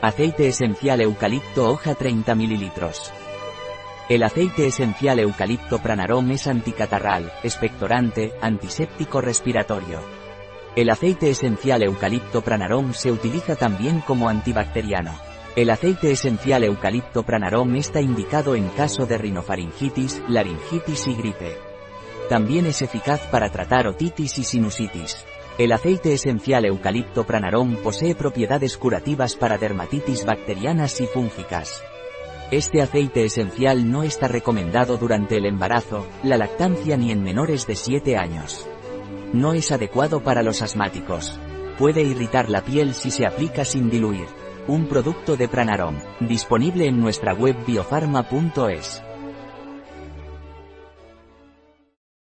Aceite esencial eucalipto hoja 30 ml. El aceite esencial eucalipto pranarom es anticatarral, expectorante, antiséptico respiratorio. El aceite esencial eucalipto pranarom se utiliza también como antibacteriano. El aceite esencial eucalipto pranarom está indicado en caso de rinofaringitis, laringitis y gripe. También es eficaz para tratar otitis y sinusitis. El aceite esencial eucalipto pranarom posee propiedades curativas para dermatitis bacterianas y fúngicas. Este aceite esencial no está recomendado durante el embarazo, la lactancia ni en menores de 7 años. No es adecuado para los asmáticos. Puede irritar la piel si se aplica sin diluir. Un producto de Pranarom, disponible en nuestra web biofarma.es.